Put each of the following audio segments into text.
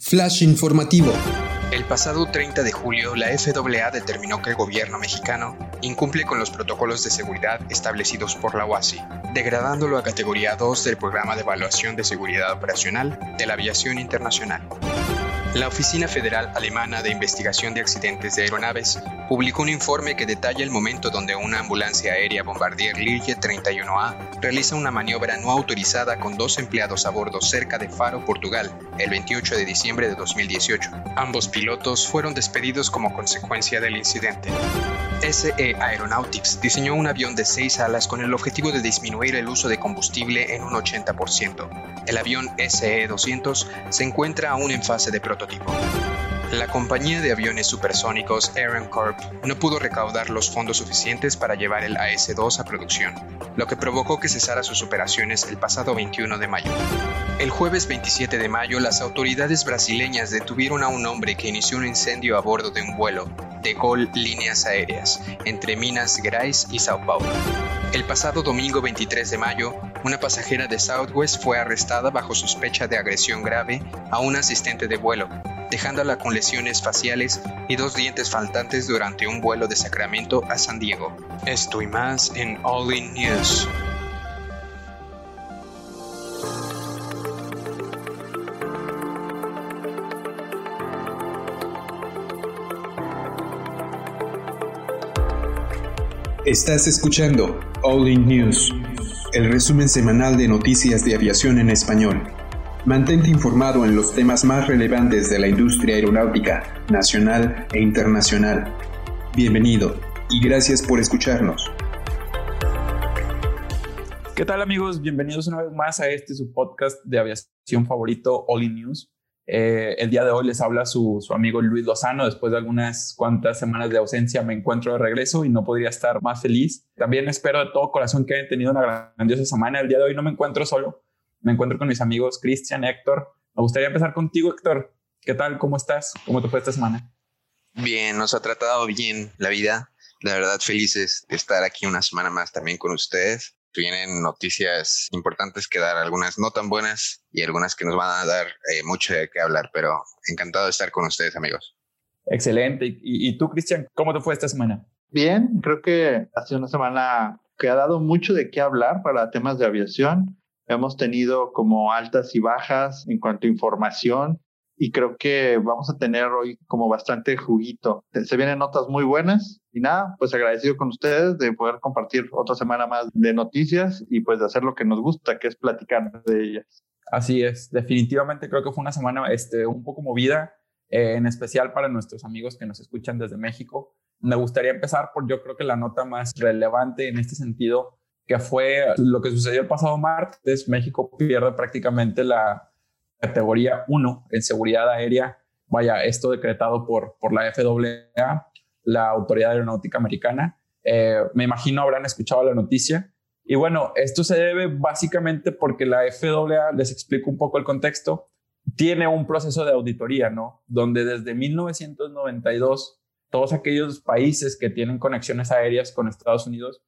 Flash informativo. El pasado 30 de julio, la FAA determinó que el gobierno mexicano incumple con los protocolos de seguridad establecidos por la OASI, degradándolo a categoría 2 del Programa de Evaluación de Seguridad Operacional de la Aviación Internacional. La Oficina Federal Alemana de Investigación de Accidentes de Aeronaves publicó un informe que detalla el momento donde una ambulancia aérea Bombardier Learjet 31A realiza una maniobra no autorizada con dos empleados a bordo cerca de Faro, Portugal, el 28 de diciembre de 2018. Ambos pilotos fueron despedidos como consecuencia del incidente. SE Aeronautics diseñó un avión de seis alas con el objetivo de disminuir el uso de combustible en un 80%. El avión SE-200 se encuentra aún en fase de prototipo. La compañía de aviones supersónicos Aeron Corp no pudo recaudar los fondos suficientes para llevar el AS-2 a producción, lo que provocó que cesara sus operaciones el pasado 21 de mayo. El jueves 27 de mayo, las autoridades brasileñas detuvieron a un hombre que inició un incendio a bordo de un vuelo de Gol Líneas Aéreas entre Minas Gerais y Sao Paulo. El pasado domingo 23 de mayo, una pasajera de Southwest fue arrestada bajo sospecha de agresión grave a un asistente de vuelo, dejándola con lesiones faciales y dos dientes faltantes durante un vuelo de Sacramento a San Diego. Esto y más en All In News. Estás escuchando All In News, el resumen semanal de noticias de aviación en español. Mantente informado en los temas más relevantes de la industria aeronáutica, nacional e internacional. Bienvenido y gracias por escucharnos. ¿Qué tal amigos? Bienvenidos una vez más a este su podcast de aviación favorito, All In News. Eh, el día de hoy les habla su, su, amigo Luis Lozano. Después de algunas cuantas semanas de ausencia me encuentro de regreso y no podría estar más feliz. También espero de todo corazón que hayan tenido una grandiosa semana. El día de hoy no me encuentro solo, me encuentro con mis amigos Cristian, Héctor. Me gustaría empezar contigo, Héctor. ¿Qué tal? ¿Cómo estás? ¿Cómo te fue esta semana? Bien, nos ha tratado bien la vida. La verdad, felices de estar aquí una semana más también con ustedes. Vienen noticias importantes que dar, algunas no tan buenas y algunas que nos van a dar eh, mucho de qué hablar, pero encantado de estar con ustedes, amigos. Excelente. ¿Y, y tú, Cristian, cómo te fue esta semana? Bien, creo que ha sido una semana que ha dado mucho de qué hablar para temas de aviación. Hemos tenido como altas y bajas en cuanto a información y creo que vamos a tener hoy como bastante juguito. Se vienen notas muy buenas y nada, pues agradecido con ustedes de poder compartir otra semana más de noticias y pues de hacer lo que nos gusta, que es platicar de ellas. Así es, definitivamente creo que fue una semana este, un poco movida, eh, en especial para nuestros amigos que nos escuchan desde México. Me gustaría empezar por yo creo que la nota más relevante en este sentido que fue lo que sucedió el pasado martes. México pierde prácticamente la categoría 1 en seguridad aérea. Vaya, esto decretado por, por la FAA, la Autoridad Aeronáutica Americana. Eh, me imagino habrán escuchado la noticia. Y bueno, esto se debe básicamente porque la FAA, les explico un poco el contexto, tiene un proceso de auditoría, ¿no? Donde desde 1992 todos aquellos países que tienen conexiones aéreas con Estados Unidos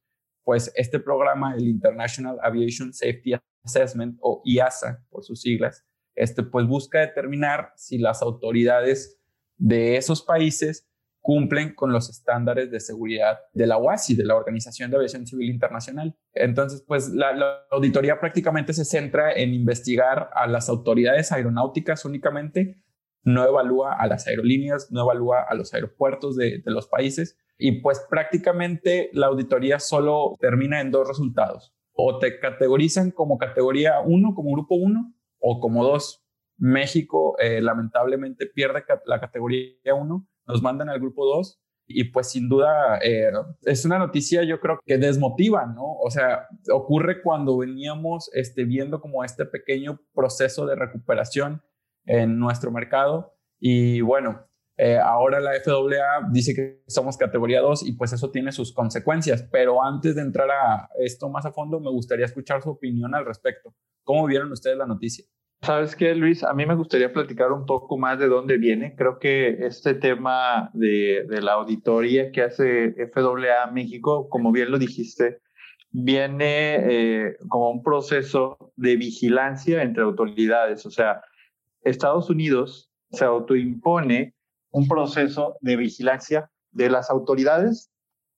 pues este programa, el International Aviation Safety Assessment o IASA por sus siglas, este pues busca determinar si las autoridades de esos países cumplen con los estándares de seguridad de la OASI, de la Organización de Aviación Civil Internacional. Entonces, pues la, auditoría prácticamente se centra en investigar a las autoridades aeronáuticas únicamente, no evalúa a las aerolíneas, no evalúa a los aeropuertos de los países, y pues prácticamente la auditoría solo termina en dos resultados. O te categorizan como categoría 1, como grupo 1, o como 2. México eh, lamentablemente pierde la categoría 1, nos mandan al grupo 2 y pues sin duda eh, es una noticia yo creo que desmotiva, ¿no? O sea, ocurre cuando veníamos este, viendo como este pequeño proceso de recuperación en nuestro mercado y bueno, eh, ahora la FAA dice que somos categoría 2 y pues eso tiene sus consecuencias, pero antes de entrar a esto más a fondo, me gustaría escuchar su opinión al respecto. ¿Cómo vieron ustedes la noticia? Sabes qué, Luis, a mí me gustaría platicar un poco más de dónde viene. Creo que este tema de, de la auditoría que hace FAA México, como bien lo dijiste, viene eh, como un proceso de vigilancia entre autoridades. O sea, Estados Unidos se autoimpone un proceso de vigilancia de las autoridades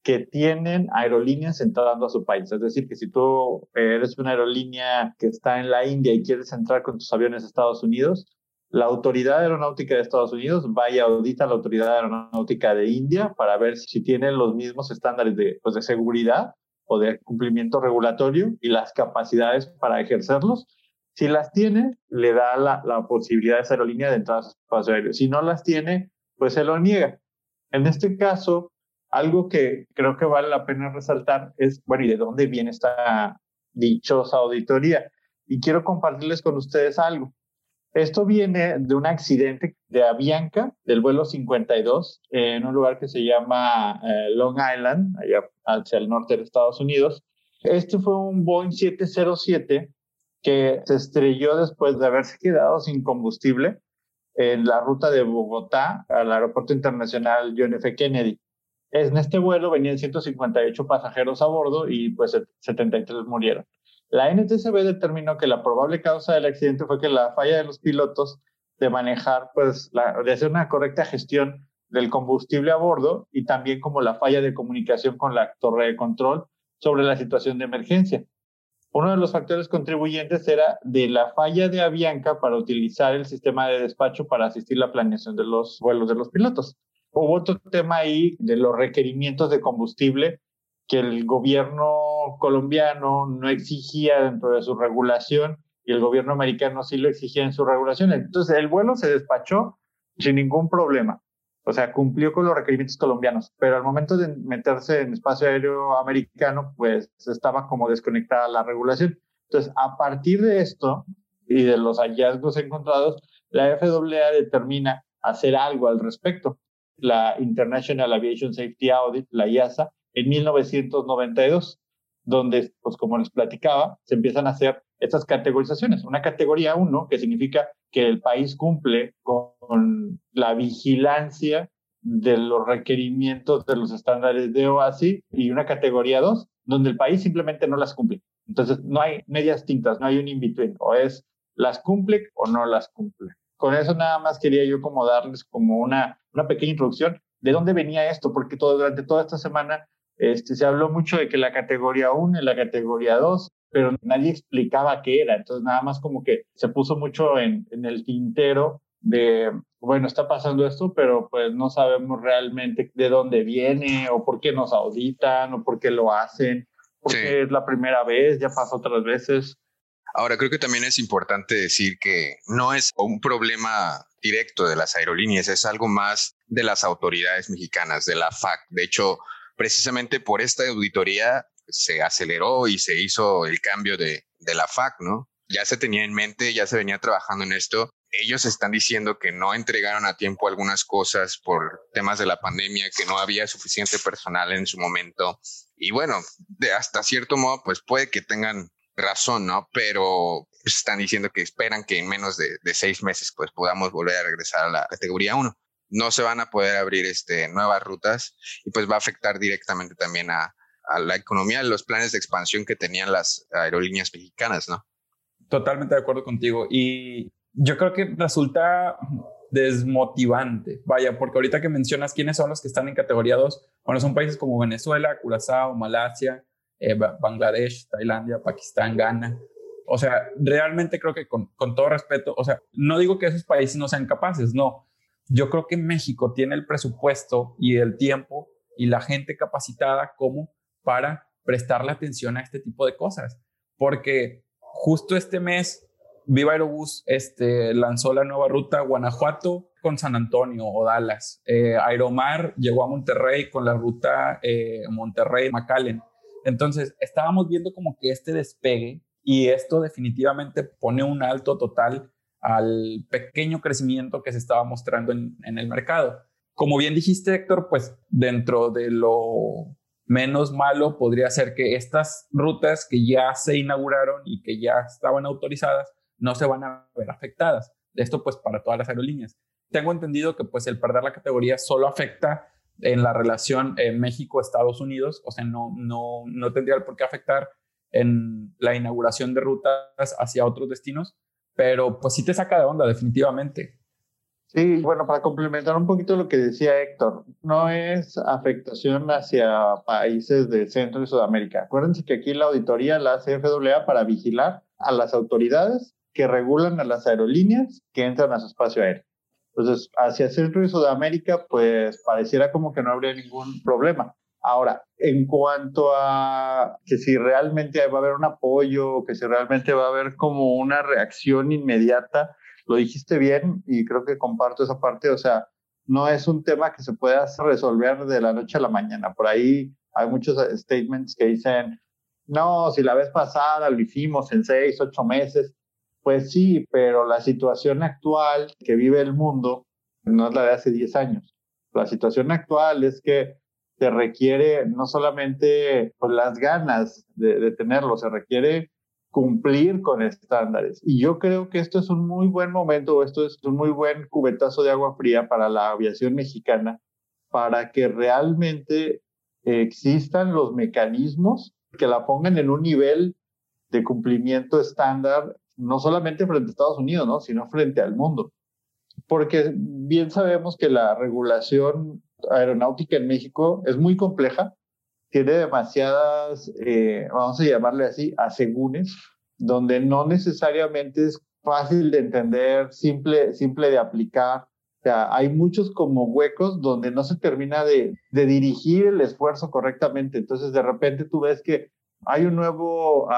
que tienen aerolíneas entrando a su país. Es decir, que si tú eres una aerolínea que está en la India y quieres entrar con tus aviones a Estados Unidos, la Autoridad Aeronáutica de Estados Unidos va y audita a la Autoridad Aeronáutica de India para ver si tienen los mismos estándares de, pues, de seguridad o de cumplimiento regulatorio y las capacidades para ejercerlos. Si las tiene, le da la, la posibilidad a esa aerolínea de entrar a su espacio aéreo. Si no las tiene, pues se lo niega. En este caso, algo que creo que vale la pena resaltar es, bueno, ¿y de dónde viene esta dichosa auditoría? Y quiero compartirles con ustedes algo. Esto viene de un accidente de Avianca, del vuelo 52, en un lugar que se llama eh, Long Island, allá hacia el norte de Estados Unidos. Este fue un Boeing 707 que se estrelló después de haberse quedado sin combustible en la ruta de Bogotá al Aeropuerto Internacional John F. Kennedy. En este vuelo venían 158 pasajeros a bordo y pues 73 murieron. La NTCB determinó que la probable causa del accidente fue que la falla de los pilotos de manejar, pues, de hacer una correcta gestión del combustible a bordo y también como la falla de comunicación con la torre de control sobre la situación de emergencia. Uno de los factores contribuyentes era de la falla de Avianca para utilizar el sistema de despacho para asistir la planeación de los vuelos de los pilotos. Hubo otro tema ahí de los requerimientos de combustible que el gobierno colombiano no exigía dentro de su regulación y el gobierno americano sí lo exigía en su regulación. Entonces el vuelo se despachó sin ningún problema. O sea, cumplió con los requerimientos colombianos, pero al momento de meterse en espacio aéreo americano, pues estaba como desconectada la regulación. Entonces, a partir de esto y de los hallazgos encontrados, la FAA determina hacer algo al respecto. La International Aviation Safety Audit, la IASA, en 1992, donde, pues como les platicaba, se empiezan a hacer estas categorizaciones. Una categoría 1, que significa que el país cumple con la vigilancia de los requerimientos de los estándares de OASI, y una categoría 2, donde el país simplemente no las cumple. Entonces, no hay medias tintas, no hay un in-between, o es las cumple o no las cumple. Con eso nada más quería yo como darles como una, una pequeña introducción de dónde venía esto, porque todo, durante toda esta semana este, se habló mucho de que la categoría 1 y la categoría 2, pero nadie explicaba qué era. Entonces, nada más como que se puso mucho en, en el tintero de, bueno, está pasando esto, pero pues no sabemos realmente de dónde viene o por qué nos auditan o por qué lo hacen, porque es la primera vez, ya pasó otras veces. Ahora, creo que también es importante decir que no es un problema directo de las aerolíneas, es algo más de las autoridades mexicanas, de la FAC. De hecho, precisamente por esta auditoría se aceleró y se hizo el cambio de, de la FAC, ¿no? Ya se tenía en mente, ya se venía trabajando en esto. Ellos están diciendo que no entregaron a tiempo algunas cosas por temas de la pandemia, que no había suficiente personal en su momento. Y bueno, de hasta cierto modo, pues puede que tengan razón, ¿no? Pero están diciendo que esperan que en menos de, de, seis meses pues podamos volver a regresar a la categoría 1 no se van a poder abrir este, nuevas rutas y pues va a afectar directamente también a, la economía, los planes de expansión que tenían las aerolíneas mexicanas, ¿no? Totalmente de acuerdo contigo. Y yo creo que resulta desmotivante, vaya, porque ahorita que mencionas quiénes son los que están en categoría 2, bueno, son países como Venezuela, Curazao, Malasia, eh, Bangladesh, Tailandia, Pakistán, Ghana. O sea, realmente creo que con, con todo respeto, o sea, no digo que esos países no sean capaces, no, yo creo que México tiene el presupuesto y el tiempo y la gente capacitada como para prestarle atención a este tipo de cosas. Porque justo este mes, Viva Aerobús este, lanzó la nueva ruta Guanajuato con San Antonio o Dallas. Eh, Aeromar llegó a Monterrey con la ruta eh, Monterrey-McAllen. Entonces, estábamos viendo como que este despegue y esto definitivamente pone un alto total al pequeño crecimiento que se estaba mostrando en, el mercado. Como bien dijiste, Héctor, pues dentro de lo menos malo podría ser que estas rutas que ya se inauguraron y que ya estaban autorizadas no se van a ver afectadas. Esto pues para todas las aerolíneas. Tengo entendido que pues el perder la categoría solo afecta en la relación México-Estados Unidos, o sea, no, no, no tendría por qué afectar en la inauguración de rutas hacia otros destinos, pero pues sí te saca de onda definitivamente. Sí, bueno, para complementar un poquito lo que decía Héctor, no es afectación hacia países de Centro y Sudamérica. Acuérdense que aquí la auditoría la hace FAA para vigilar a las autoridades que regulan a las aerolíneas que entran a su espacio aéreo. Entonces, hacia Centro y Sudamérica, pues pareciera como que no habría ningún problema. Ahora, en cuanto a que si realmente va a haber un apoyo, que si realmente va a haber como una reacción inmediata, lo dijiste bien y creo que comparto esa parte, o sea, no es un tema que se pueda resolver de la noche a la mañana. Por ahí hay muchos statements que dicen, no, si la vez pasada lo hicimos en seis, ocho meses, pues sí, pero la situación actual que vive el mundo no es la de hace diez años. La situación actual es que se requiere no solamente pues, las ganas de, de tenerlo, se requiere cumplir con estándares. Y yo creo que esto es un muy buen momento, esto es un muy buen cubetazo de agua fría para la aviación mexicana, para que realmente existan los mecanismos que la pongan en un nivel de cumplimiento estándar, no solamente frente a Estados Unidos, ¿no? sino frente al mundo. Porque bien sabemos que la regulación aeronáutica en México es muy compleja, tiene demasiadas, eh, vamos a llamarle así, asegúnes, donde no necesariamente es fácil de entender, simple, simple de aplicar. O sea, hay muchos como huecos donde no se termina de, de dirigir el esfuerzo correctamente. Entonces, de repente tú ves que hay un nuevo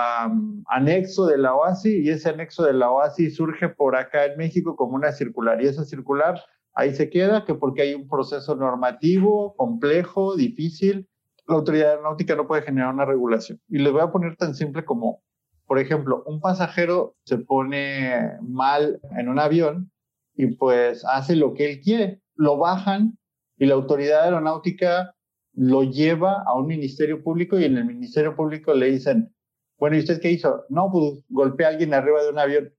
anexo de la OASI y ese anexo de la OASI surge por acá en México como una circular y esa circular ahí se queda que porque hay un proceso normativo complejo, difícil, la autoridad aeronáutica no puede generar una regulación. Y les voy a poner tan simple como, por ejemplo, un pasajero se pone mal en un avión y pues hace lo que él quiere. Lo bajan y la autoridad aeronáutica lo lleva a un ministerio público y en el ministerio público le dicen, bueno, ¿y usted qué hizo? No, pues golpeé a alguien arriba de un avión.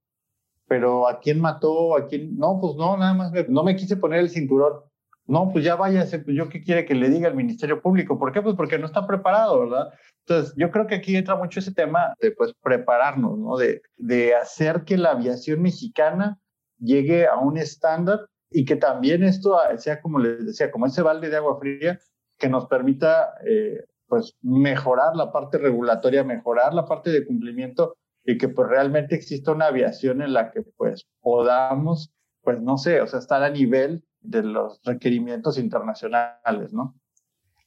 Pero ¿a quién mató? ¿A quién? No, pues no, nada más no me quise poner el cinturón. No, pues ya váyase, pues yo qué quiere que le diga al Ministerio Público. ¿Por qué? Pues porque no está preparado, ¿verdad? Entonces, yo creo que aquí entra mucho ese tema de pues prepararnos, ¿no? De, de hacer que la aviación mexicana llegue a un estándar y que también esto sea, como les decía, como ese balde de agua fría que nos permita, eh, pues, mejorar la parte regulatoria, mejorar la parte de cumplimiento y que pues realmente exista una aviación en la que pues podamos, pues no sé, o sea, estar a nivel de los requerimientos internacionales, ¿no?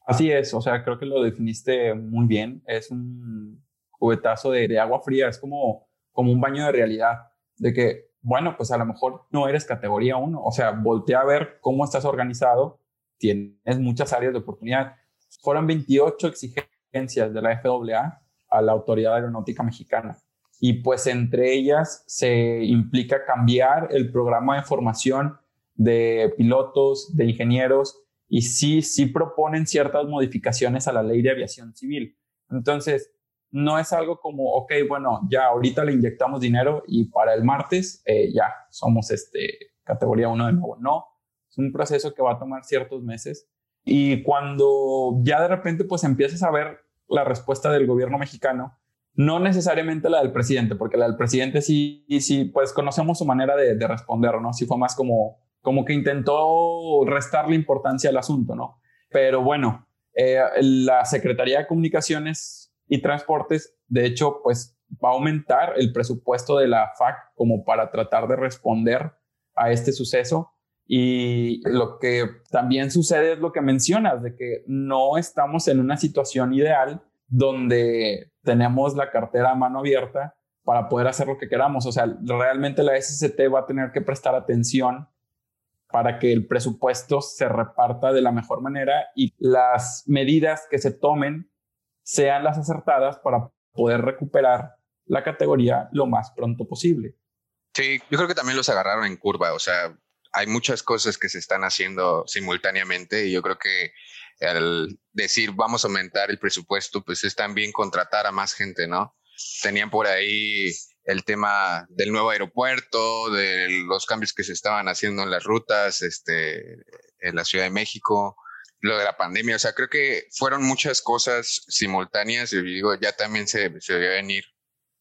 Así es, o sea, creo que lo definiste muy bien. Es un cubetazo de, agua fría, es como, como un baño de realidad, de que, bueno, pues a lo mejor no eres categoría 1, o sea, voltea a ver cómo estás organizado, tienes muchas áreas de oportunidad. Fueron 28 exigencias de la FAA a la Autoridad Aeronáutica Mexicana. Y pues entre ellas se implica cambiar el programa de formación de pilotos, de ingenieros, y sí, sí proponen ciertas modificaciones a la ley de aviación civil. Entonces, no es algo como, ok, bueno, ya ahorita le inyectamos dinero y para el martes eh, ya somos este, categoría 1 de nuevo. No, es un proceso que va a tomar ciertos meses. Y cuando ya de repente pues empiezas a ver la respuesta del gobierno mexicano, no necesariamente la del presidente, porque la del presidente sí, sí, pues conocemos su manera de, de responder, ¿no? Sí fue más como, como que intentó restarle importancia al asunto, ¿no? Pero bueno, eh, la Secretaría de Comunicaciones y Transportes, de hecho, pues va a aumentar el presupuesto de la FAC como para tratar de responder a este suceso. Y lo que también sucede es lo que mencionas, de que no estamos en una situación ideal donde tenemos la cartera a mano abierta para poder hacer lo que queramos. O sea, realmente la SCT va a tener que prestar atención para que el presupuesto se reparta de la mejor manera y las medidas que se tomen sean las acertadas para poder recuperar la categoría lo más pronto posible. Sí, yo creo que también los agarraron en curva, o sea, hay muchas cosas que se están haciendo simultáneamente y yo creo que al decir vamos a aumentar el presupuesto, pues es también contratar a más gente, ¿no? Tenían por ahí el tema del nuevo aeropuerto, de los cambios que se estaban haciendo en las rutas, este, en la Ciudad de México, lo de la pandemia. O sea, creo que fueron muchas cosas simultáneas y digo, ya también se, se debió venir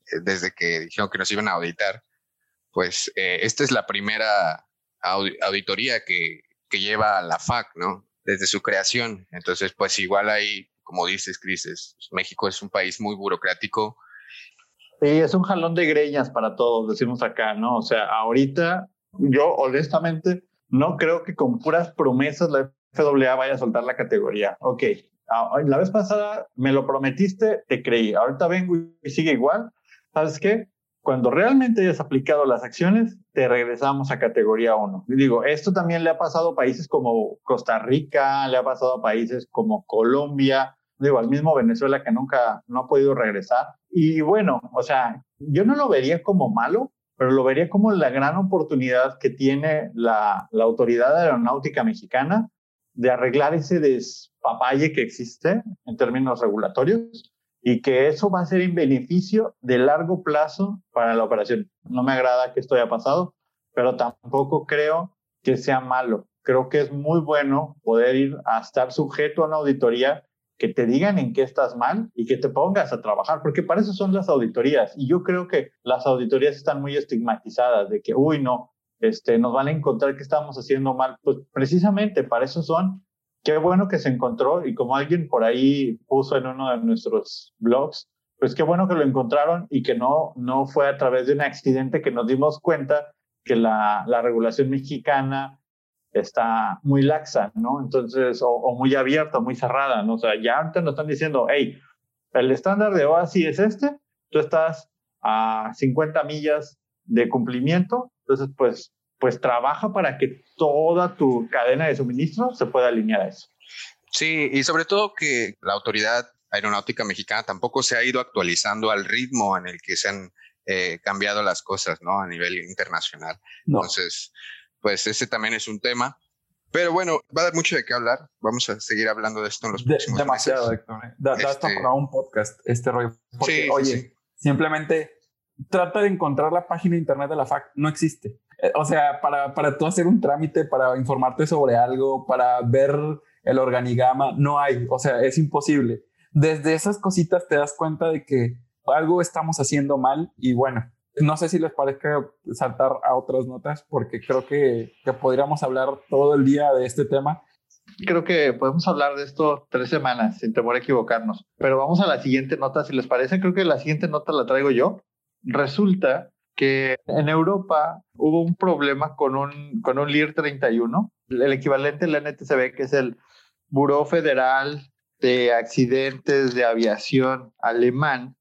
eh, desde que dijeron que nos iban a auditar. Pues eh, esta es la primera auditoría que, que lleva la FAC, ¿no? Desde su creación. Entonces, pues igual hay, como dices, Cris, México es un país muy burocrático. Sí, es un jalón de greñas para todos, decimos acá, ¿no? O sea, ahorita yo honestamente no creo que con puras promesas la FAA vaya a soltar la categoría. Ok, la vez pasada me lo prometiste, te creí. Ahorita vengo y sigue igual. ¿Sabes qué? Cuando realmente hayas aplicado las acciones, te regresamos a categoría 1. Digo, esto también le ha pasado a países como Costa Rica, le ha pasado a países como Colombia, digo, al mismo Venezuela que nunca no ha podido regresar. Y bueno, o sea, yo no lo vería como malo, pero lo vería como la gran oportunidad que tiene la, la Autoridad Aeronáutica Mexicana de arreglar ese despapalle que existe en términos regulatorios y que eso va a ser en beneficio de largo plazo para la operación. No me agrada que esto haya pasado, pero tampoco creo que sea malo. Creo que es muy bueno poder ir a estar sujeto a una auditoría que te digan en qué estás mal y que te pongas a trabajar, porque para eso son las auditorías. Y yo creo que las auditorías están muy estigmatizadas de que, uy, no, este, nos van a encontrar que estamos haciendo mal. Pues precisamente para eso son qué bueno que se encontró y como alguien por ahí puso en uno de nuestros blogs, pues qué bueno que lo encontraron y que no, no fue a través de un accidente que nos dimos cuenta que la, la regulación mexicana está muy laxa, ¿no? Entonces, o, muy abierta, muy cerrada, ¿no? O sea, ya antes nos están diciendo, hey, el estándar de OASI es este, tú estás a 50 millas de cumplimiento, entonces, pues, pues trabaja para que toda tu cadena de suministro se pueda alinear a eso. Sí, y sobre todo que la autoridad aeronáutica mexicana tampoco se ha ido actualizando al ritmo en el que se han eh, cambiado las cosas, ¿no? A nivel internacional. Entonces, pues ese también es un tema. Pero bueno, va a dar mucho de qué hablar. Vamos a seguir hablando de esto en los próximos demasiado, Héctor. ¿eh? Da, este... para un podcast, este rollo. Porque, oye, simplemente trata de encontrar la página de internet de la FAC. No existe. Eh, o sea, para, para tú hacer un trámite, para informarte sobre algo, para ver el organigrama, no hay. O sea, es imposible. Desde esas cositas te das cuenta de que algo estamos haciendo mal y bueno, no sé si les parezca saltar a otras notas porque creo que, que podríamos hablar todo el día de este tema. Creo que podemos hablar de esto tres semanas sin temor a equivocarnos. Pero vamos a la siguiente nota, si les parece. Creo que la siguiente nota la traigo yo. Resulta que en Europa hubo un problema con un, con un LIR 31, el equivalente al NTCB, que es el Buró Federal de Accidentes de Aviación alemán,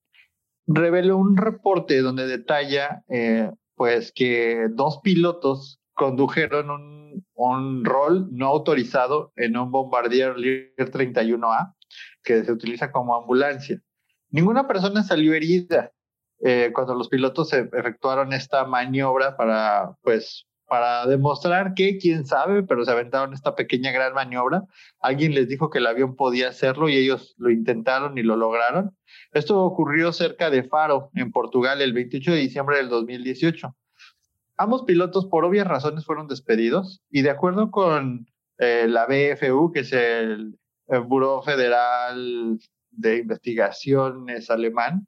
reveló un reporte donde detalla eh, pues que dos pilotos condujeron un, un, rol no autorizado en un Bombardier Lear 31A que se utiliza como ambulancia. Ninguna persona salió herida, eh, cuando los pilotos efectuaron esta maniobra para, pues, para demostrar que, quién sabe, pero se aventaron esta pequeña gran maniobra. Alguien les dijo que el avión podía hacerlo y ellos lo intentaron y lo lograron. Esto ocurrió cerca de Faro, en Portugal, el 28 de diciembre del 2018. Ambos pilotos, por obvias razones, fueron despedidos y de acuerdo con eh, la BFU, que es el, el Buró Federal de Investigaciones alemán,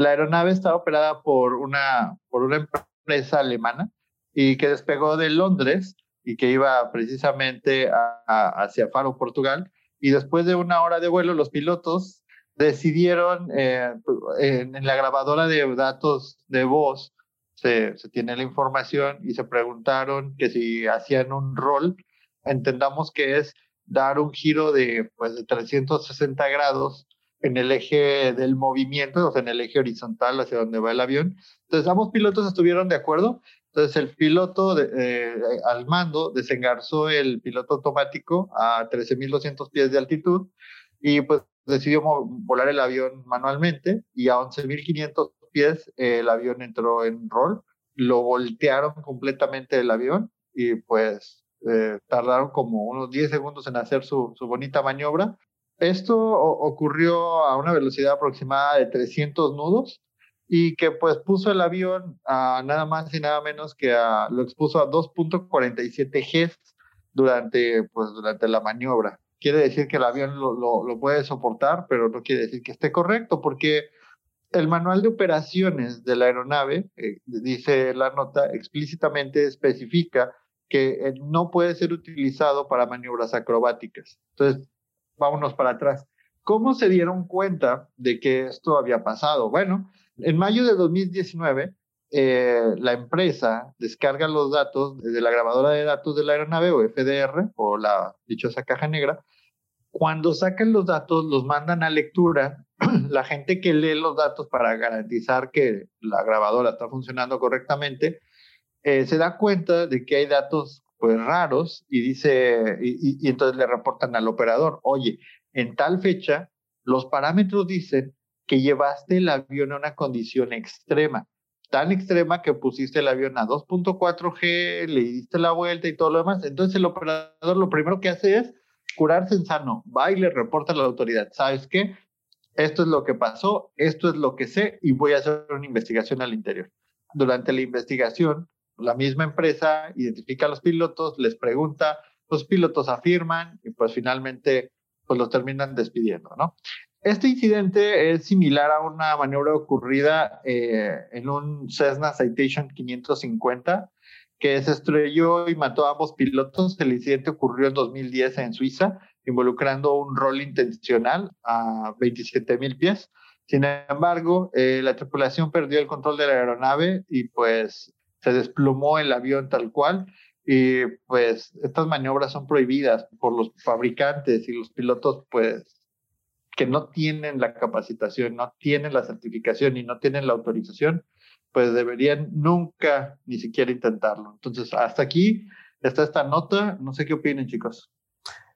la aeronave estaba operada por una, por una empresa alemana y que despegó de Londres y que iba precisamente hacia Faro, Portugal. Y después de una hora de vuelo, los pilotos decidieron, eh, en, la grabadora de datos de voz, se, se, tiene la información y se preguntaron que si hacían un rol, entendamos que es dar un giro de, pues, de 360 grados en el eje del movimiento, o sea, en el eje horizontal hacia donde va el avión. Entonces, ambos pilotos estuvieron de acuerdo. Entonces, el piloto eh, al mando desengarzó el piloto automático a 13.200 pies de altitud y pues decidió volar el avión manualmente y a 11.500 pies el avión entró en rol. Lo voltearon completamente el avión y pues eh, tardaron como unos 10 segundos en hacer su, su bonita maniobra esto ocurrió a una velocidad aproximada de 300 nudos y que pues puso el avión a nada más y nada menos que a, lo expuso a 2.47 Gs durante, pues, durante la maniobra. Quiere decir que el avión lo, puede soportar, pero no quiere decir que esté correcto, porque el manual de operaciones de la aeronave, eh, dice la nota, explícitamente especifica que eh, no puede ser utilizado para maniobras acrobáticas. Entonces, vámonos para atrás. ¿Cómo se dieron cuenta de que esto había pasado? Bueno, en mayo de 2019, eh, la empresa descarga los datos desde la grabadora de datos de la aeronave o FDR o la dichosa caja negra. Cuando sacan los datos, los mandan a lectura. la gente que lee los datos para garantizar que la grabadora está funcionando correctamente, eh, se da cuenta de que hay datos pues raros y dice, y, entonces le reportan al operador, oye, en tal fecha, los parámetros dicen que llevaste el avión a una condición extrema, tan extrema que pusiste el avión a 2.4G, le diste la vuelta y todo lo demás. Entonces el operador lo primero que hace es curarse en sano, va y le reporta a la autoridad, ¿sabes qué? Esto es lo que pasó, esto es lo que sé y voy a hacer una investigación al interior. Durante la investigación, la misma empresa identifica a los pilotos, les pregunta, los pilotos afirman y pues finalmente pues los terminan despidiendo, ¿no? Este incidente es similar a una maniobra ocurrida eh, en un Cessna Citation 550 que se estrelló y mató a ambos pilotos. El incidente ocurrió en 2010 en Suiza, involucrando un rol intencional a 27 mil pies. Sin embargo, eh, la tripulación perdió el control de la aeronave y pues se desplomó el avión tal cual. Y pues estas maniobras son prohibidas por los fabricantes y los pilotos, pues que no tienen la capacitación, no tienen la certificación y no tienen la autorización, pues deberían nunca ni siquiera intentarlo. Entonces, hasta aquí está esta nota. No sé qué opinen, chicos.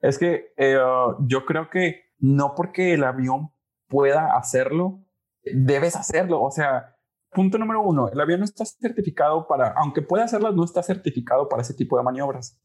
Es que eh, yo creo que no porque el avión pueda hacerlo, debes hacerlo. O sea, punto número uno, el avión no está certificado para, aunque pueda hacerlas, no está certificado para ese tipo de maniobras.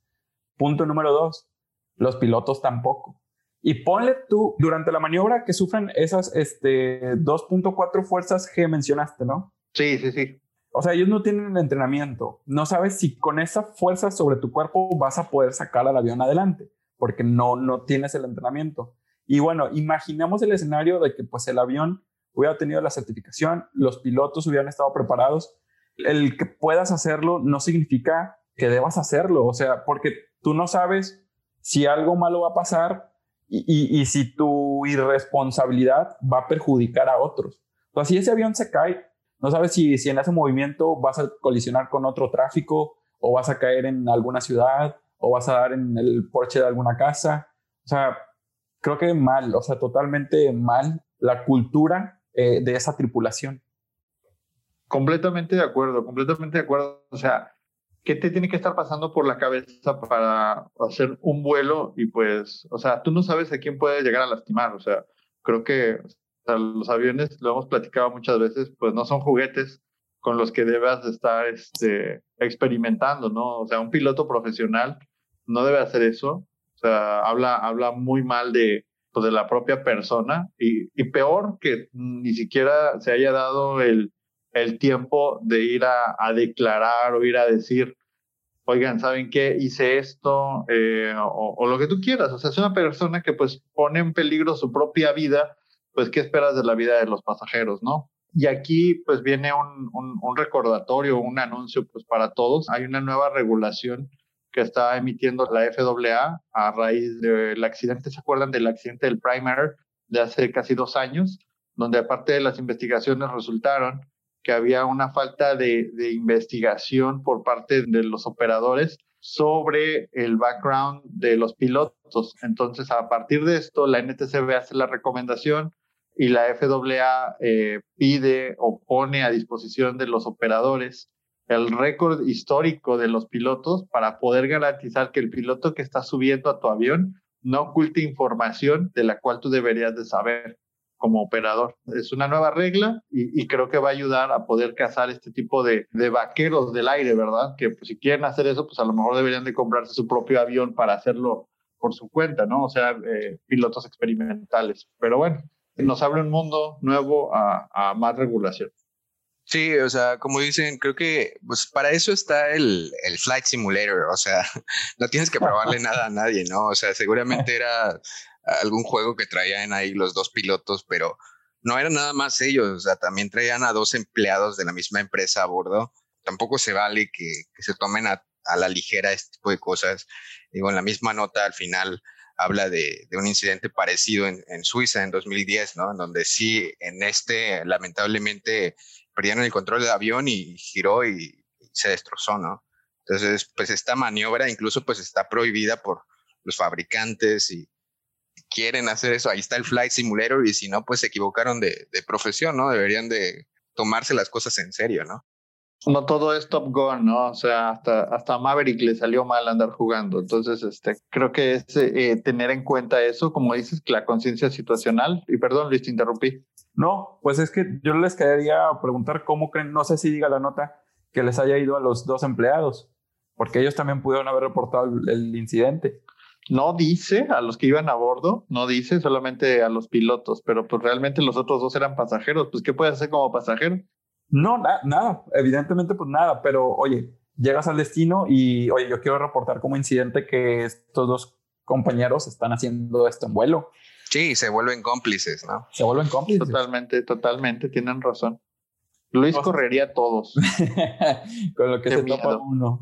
Punto número dos, los pilotos tampoco. Y ponle tú, durante la maniobra que sufren esas este, 2.4 fuerzas que mencionaste, ¿no? Sí, sí, sí. O sea, ellos no tienen entrenamiento. No sabes si con esa fuerza sobre tu cuerpo vas a poder sacar al avión adelante, porque no, no tienes el entrenamiento. Y bueno, imaginemos el escenario de que pues el avión hubiera tenido la certificación, los pilotos hubieran estado preparados. El que puedas hacerlo no significa que debas hacerlo, o sea, porque tú no sabes si algo malo va a pasar y, si tu irresponsabilidad va a perjudicar a otros. O si ese avión se cae, no sabes si, si en ese movimiento vas a colisionar con otro tráfico o vas a caer en alguna ciudad o vas a dar en el porche de alguna casa. O sea, creo que mal, o sea, totalmente mal la cultura eh, de esa tripulación. Completamente de acuerdo, completamente de acuerdo. O sea, ¿qué te tiene que estar pasando por la cabeza para hacer un vuelo? Y pues, o sea, tú no sabes a quién puede llegar a lastimar. O sea, creo que los aviones, lo hemos platicado muchas veces, pues no son juguetes con los que debas estar este, experimentando, ¿no? O sea, un piloto profesional no debe hacer eso. O sea, habla, habla muy mal de, pues, de la propia persona y, y, peor que ni siquiera se haya dado el, el tiempo de ir a, declarar o ir a decir, oigan, ¿saben qué? Hice esto eh, o, o, lo que tú quieras. O sea, es una persona que pues pone en peligro su propia vida, pues ¿qué esperas de la vida de los pasajeros, no? Y aquí pues viene un, un, un recordatorio, un anuncio pues para todos. Hay una nueva regulación que está emitiendo la FAA a raíz del accidente. ¿Se acuerdan del accidente del Primer de hace casi dos años? Donde aparte de las investigaciones resultaron que había una falta de, investigación por parte de los operadores sobre el background de los pilotos. Entonces, a partir de esto, la NTCB hace la recomendación y la FAA eh, pide o pone a disposición de los operadores el récord histórico de los pilotos para poder garantizar que el piloto que está subiendo a tu avión no oculte información de la cual tú deberías de saber como operador. Es una nueva regla y, creo que va a ayudar a poder cazar este tipo de, vaqueros del aire, ¿verdad? Que pues, si quieren hacer eso, pues a lo mejor deberían de comprarse su propio avión para hacerlo por su cuenta, ¿no? O sea, eh, pilotos experimentales. Pero bueno, nos abre un mundo nuevo a más regulación. Sí, o sea, como dicen, creo que pues para eso está el, el Flight Simulator, o sea, no tienes que probarle nada a nadie, ¿no? O sea, seguramente era algún juego que traían ahí los dos pilotos, pero no era nada más ellos, o sea, también traían a dos empleados de la misma empresa a bordo. Tampoco se vale que, que se tomen a a la ligera este tipo de cosas. Digo, en la misma nota al final habla de, de un incidente parecido en, en, Suiza en 2010, ¿no? En donde sí, en este, lamentablemente, perdieron el control del avión y giró y, y se destrozó, ¿no? Entonces, pues esta maniobra incluso pues está prohibida por los fabricantes y quieren hacer eso. Ahí está el Flight Simulator y si no, pues se equivocaron de, de profesión, ¿no? Deberían de tomarse las cosas en serio, ¿no? No todo es Top Gun, ¿no? O sea, hasta, hasta Maverick le salió mal andar jugando. Entonces, este, creo que es eh, tener en cuenta eso, como dices, la conciencia situacional. Y perdón, Luis, te interrumpí. No, pues es que yo les quería preguntar cómo creen, no sé si diga la nota, que les haya ido a los dos empleados, porque ellos también pudieron haber reportado el, el incidente. No dice a los que iban a bordo, no dice solamente a los pilotos, pero pues realmente los otros dos eran pasajeros. Pues, ¿qué puedes hacer como pasajero? No, na nada, evidentemente pues nada, pero oye, llegas al destino y oye, yo quiero reportar como incidente que estos dos compañeros están haciendo esto en vuelo. Sí, se vuelven cómplices, ¿no? Se vuelven cómplices. Totalmente, totalmente, tienen razón. Luis correría a todos. con lo que Qué se miedo. topa uno.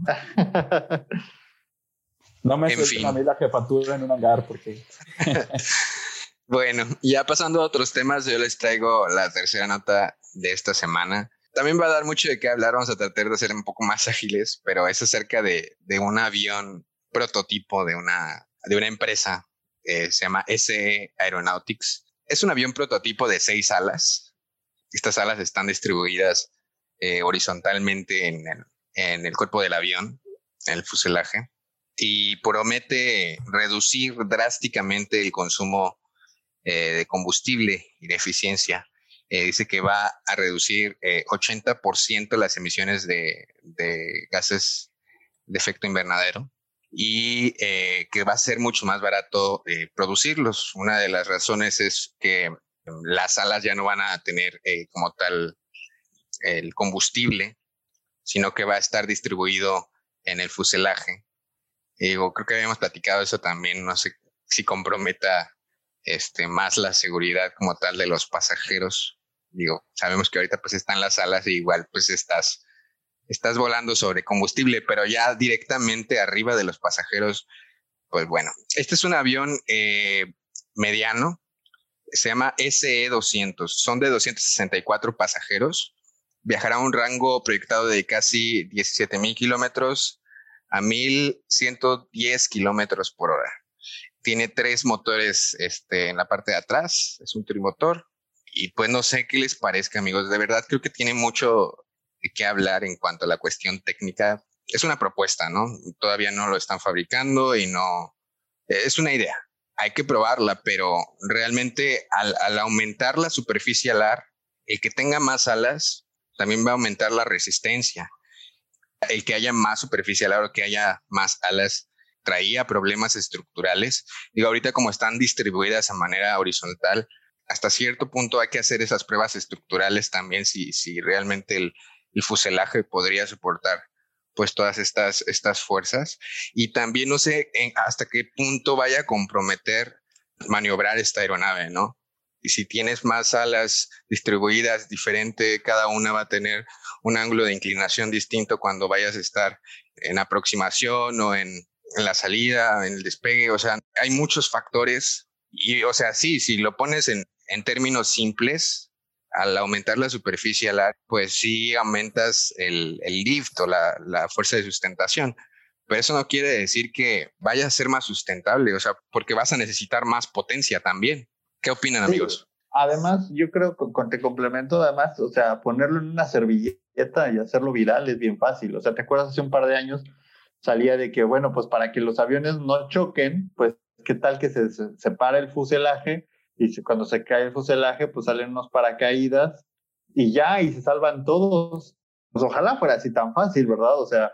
no me suelten a mí la jefatura en un hangar porque... bueno, ya pasando a otros temas, yo les traigo la tercera nota de esta semana también va a dar mucho de qué hablar, vamos a tratar de ser un poco más ágiles, pero es acerca de, de un avión prototipo de una, de una empresa, eh, se llama SE Aeronautics. Es un avión prototipo de seis alas. Estas alas están distribuidas eh, horizontalmente en el, cuerpo del avión, en el fuselaje, y promete reducir drásticamente el consumo eh, de combustible y de eficiencia eh, dice que va a reducir eh, 80% las emisiones de, gases de efecto invernadero y eh, que va a ser mucho más barato eh, producirlos. Una de las razones es que las alas ya no van a tener eh, como tal el combustible, sino que va a estar distribuido en el fuselaje. Digo, creo que habíamos platicado eso también, no sé si comprometa este, más la seguridad como tal de los pasajeros digo, sabemos que ahorita pues están las alas y igual pues estás, estás volando sobre combustible, pero ya directamente arriba de los pasajeros, pues bueno, este es un avión eh, mediano, se llama SE200, son de 264 pasajeros, viajará a un rango proyectado de casi 17 mil kilómetros a 1110 kilómetros por hora. Tiene tres motores este, en la parte de atrás, es un trimotor, y pues no sé qué les parezca, amigos. De verdad creo que tiene mucho que hablar en cuanto a la cuestión técnica. Es una propuesta, ¿no? Todavía no lo están fabricando y no... Es una idea. Hay que probarla, pero realmente al, al aumentar la superficie alar, el que tenga más alas también va a aumentar la resistencia. El que haya más superficie alar o que haya más alas traía problemas estructurales. Digo, ahorita como están distribuidas a manera horizontal, hasta cierto punto hay que hacer esas pruebas estructurales también si, si realmente el, el fuselaje podría soportar pues todas estas, estas fuerzas. Y también no sé hasta qué punto vaya a comprometer maniobrar esta aeronave, ¿no? Y si tienes más alas distribuidas diferente, cada una va a tener un ángulo de inclinación distinto cuando vayas a estar en aproximación o en, en la salida, en el despegue. O sea, hay muchos factores. Y, o sea, sí, si lo pones en, en términos simples, al aumentar la superficie alar, pues sí aumentas el, el lift o la, la, fuerza de sustentación. Pero eso no quiere decir que vaya a ser más sustentable, o sea, porque vas a necesitar más potencia también. ¿Qué opinan, amigos? Además, yo creo que con, te complemento, además, o sea, ponerlo en una servilleta y hacerlo viral es bien fácil. O sea, ¿te acuerdas hace un par de años salía de que, bueno, pues para que los aviones no choquen, pues, ¿qué tal que se, se separa el fuselaje? Y cuando se cae el fuselaje, pues salen unos paracaídas y ya, y se salvan todos. Pues ojalá fuera así tan fácil, ¿verdad? O sea,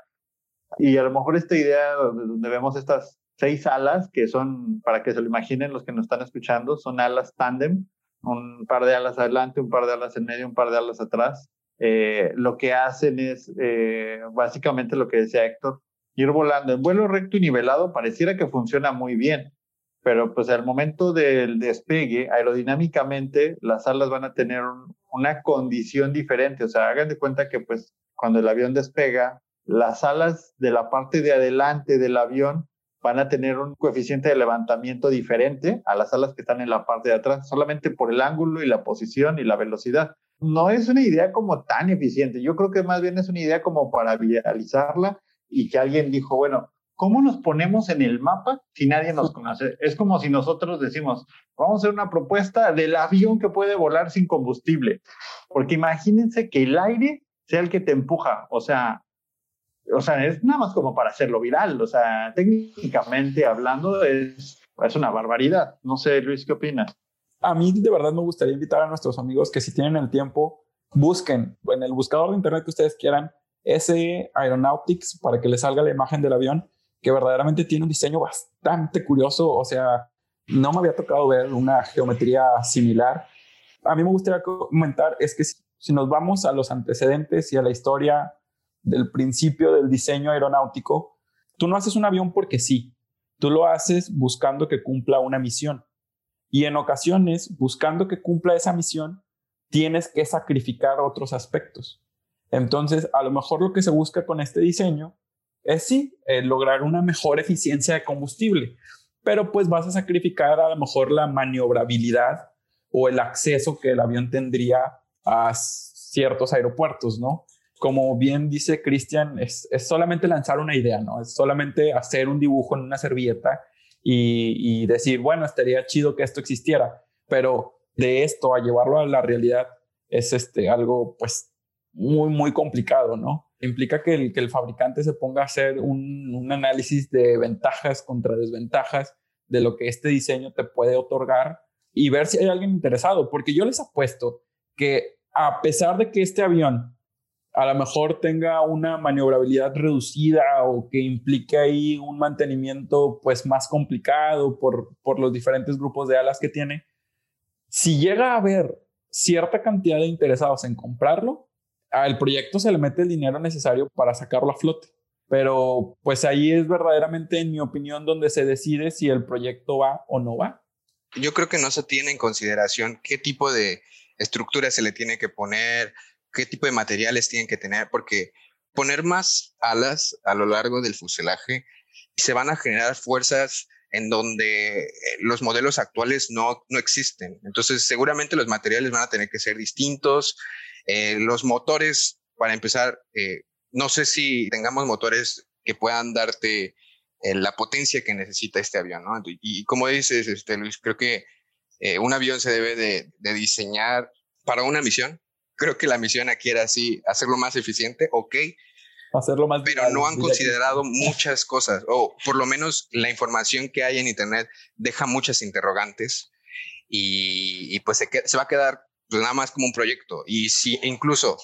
y a lo mejor esta idea donde vemos estas seis alas, que son, para que se lo imaginen los que nos están escuchando, son alas tándem, un par de alas adelante, un par de alas en medio, un par de alas atrás. Eh, lo que hacen es, eh, básicamente lo que decía Héctor, ir volando en vuelo recto y nivelado, pareciera que funciona muy bien, pero pues al momento del despegue, aerodinámicamente, las alas van a tener un, una condición diferente. O sea, hagan de cuenta que pues cuando el avión despega, las alas de la parte de adelante del avión van a tener un coeficiente de levantamiento diferente a las alas que están en la parte de atrás, solamente por el ángulo y la posición y la velocidad. No es una idea como tan eficiente, yo creo que más bien es una idea como para viralizarla y que alguien dijo, bueno, ¿cómo nos ponemos en el mapa si nadie nos conoce? Es como si nosotros decimos, vamos a hacer una propuesta del avión que puede volar sin combustible, porque imagínense que el aire sea el que te empuja, o sea, o sea, es nada más como para hacerlo viral, o sea, técnicamente hablando es, es una barbaridad. No sé, Luis, ¿qué opinas? A mí de verdad me gustaría invitar a nuestros amigos que si tienen el tiempo, busquen en el buscador de internet que ustedes quieran ese Aeronautics para que les salga la imagen del avión, que verdaderamente tiene un diseño bastante curioso, o sea, no me había tocado ver una geometría similar. A mí me gustaría comentar es que si nos vamos a los antecedentes y a la historia del principio del diseño aeronáutico, tú no haces un avión porque sí, tú lo haces buscando que cumpla una misión. Y en ocasiones, buscando que cumpla esa misión, tienes que sacrificar otros aspectos. Entonces, a lo mejor lo que se busca con este diseño es sí, eh, lograr una mejor eficiencia de combustible, pero pues vas a sacrificar a lo mejor la maniobrabilidad o el acceso que el avión tendría a ciertos aeropuertos, ¿no? como bien dice Cristian, es, solamente lanzar una idea, ¿no? Es solamente hacer un dibujo en una servilleta y, decir, bueno, estaría chido que esto existiera, pero de esto a llevarlo a la realidad es este, algo pues muy, muy complicado, ¿no? Implica que el, que el fabricante se ponga a hacer un, un análisis de ventajas contra desventajas de lo que este diseño te puede otorgar y ver si hay alguien interesado, porque yo les apuesto que a pesar de que este avión a lo mejor tenga una maniobrabilidad reducida o que implique ahí un mantenimiento pues más complicado por, por los diferentes grupos de alas que tiene, si llega a haber cierta cantidad de interesados en comprarlo, al proyecto se le mete el dinero necesario para sacarlo a flote. Pero pues ahí es verdaderamente, en mi opinión, donde se decide si el proyecto va o no va. Yo creo que no se tiene en consideración qué tipo de estructura se le tiene que poner, qué tipo de materiales tienen que tener, porque poner más alas a lo largo del fuselaje se van a generar fuerzas en donde eh, los modelos actuales no, no existen. Entonces, seguramente los materiales van a tener que ser distintos. Eh, los motores, para empezar, eh, no sé si tengamos motores que puedan darte la potencia que necesita este avión, ¿no? Y, como dices, este, Luis, creo que un avión se debe de, de diseñar para una misión creo que la misión aquí era así, hacerlo más eficiente, ok. Hacerlo más Pero no han considerado muchas cosas, o por lo menos la información que hay en Internet deja muchas interrogantes y, pues se, va a quedar pues, nada más como un proyecto. Y si incluso